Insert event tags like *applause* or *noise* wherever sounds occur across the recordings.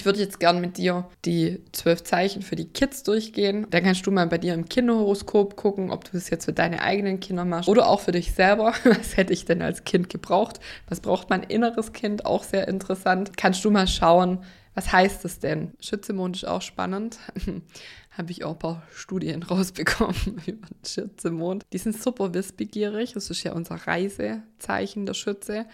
Ich würde jetzt gern mit dir die zwölf Zeichen für die Kids durchgehen. Dann kannst du mal bei dir im Kinderhoroskop gucken, ob du das jetzt für deine eigenen Kinder machst oder auch für dich selber. *laughs* Was hätte ich denn als Kind gebraucht? Was braucht mein inneres Kind? Auch sehr interessant. Kannst du mal schauen, was heißt das denn? Schützemond ist auch spannend. *laughs* Habe ich auch ein paar Studien *laughs* rausbekommen über den Schützemond. Die sind super wissbegierig. Das ist ja unser Reisezeichen der Schütze.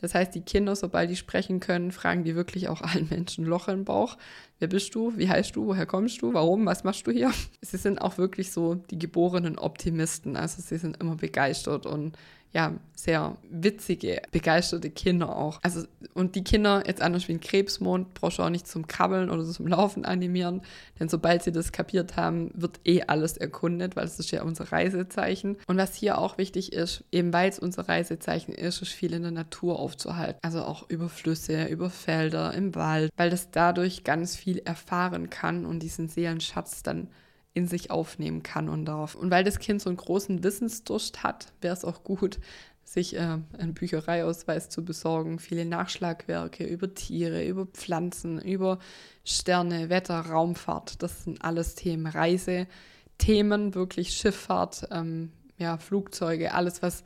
Das heißt, die Kinder, sobald die sprechen können, fragen die wirklich auch allen Menschen Loch im Bauch. Wer bist du? Wie heißt du? Woher kommst du? Warum? Was machst du hier? *laughs* Sie sind auch wirklich so die geborenen Optimisten. Also sie sind immer begeistert und ja, sehr witzige, begeisterte Kinder auch. Also, und die Kinder, jetzt anders wie ein Krebsmond, brauchst du auch nicht zum Krabbeln oder zum Laufen animieren, denn sobald sie das kapiert haben, wird eh alles erkundet, weil es ist ja unser Reisezeichen. Und was hier auch wichtig ist, eben weil es unser Reisezeichen ist, ist viel in der Natur aufzuhalten. Also auch über Flüsse, über Felder, im Wald, weil das dadurch ganz viel erfahren kann und diesen Seelenschatz dann in sich aufnehmen kann und darf. Und weil das Kind so einen großen Wissensdurst hat, wäre es auch gut, sich äh, einen Büchereiausweis zu besorgen, viele Nachschlagwerke über Tiere, über Pflanzen, über Sterne, Wetter, Raumfahrt. Das sind alles Themen, Reisethemen, wirklich Schifffahrt, ähm, ja, Flugzeuge, alles, was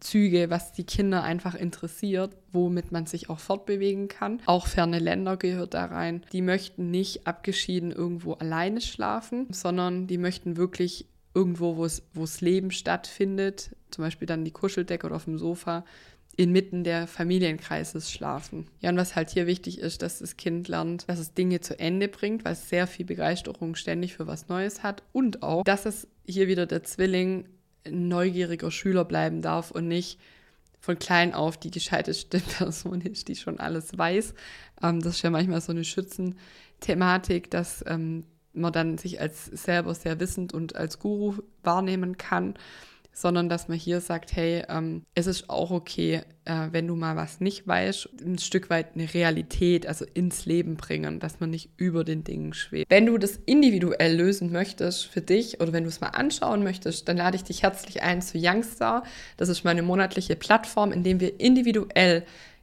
Züge, was die Kinder einfach interessiert, womit man sich auch fortbewegen kann. Auch ferne Länder gehört da rein. Die möchten nicht abgeschieden irgendwo alleine schlafen, sondern die möchten wirklich irgendwo, wo es Leben stattfindet, zum Beispiel dann die Kuscheldecke oder auf dem Sofa, inmitten der Familienkreises schlafen. Ja, und was halt hier wichtig ist, dass das Kind lernt, dass es Dinge zu Ende bringt, weil es sehr viel Begeisterung ständig für was Neues hat und auch, dass es hier wieder der Zwilling neugieriger Schüler bleiben darf und nicht von klein auf die gescheiteste *laughs* Person ist, die schon alles weiß. Ähm, das ist ja manchmal so eine Schützenthematik, dass ähm, man dann sich als selber sehr wissend und als Guru wahrnehmen kann sondern dass man hier sagt, hey, ähm, es ist auch okay, äh, wenn du mal was nicht weißt, ein Stück weit eine Realität, also ins Leben bringen, dass man nicht über den Dingen schwebt. Wenn du das individuell lösen möchtest für dich oder wenn du es mal anschauen möchtest, dann lade ich dich herzlich ein zu Youngstar. Das ist meine monatliche Plattform, in dem wir individuell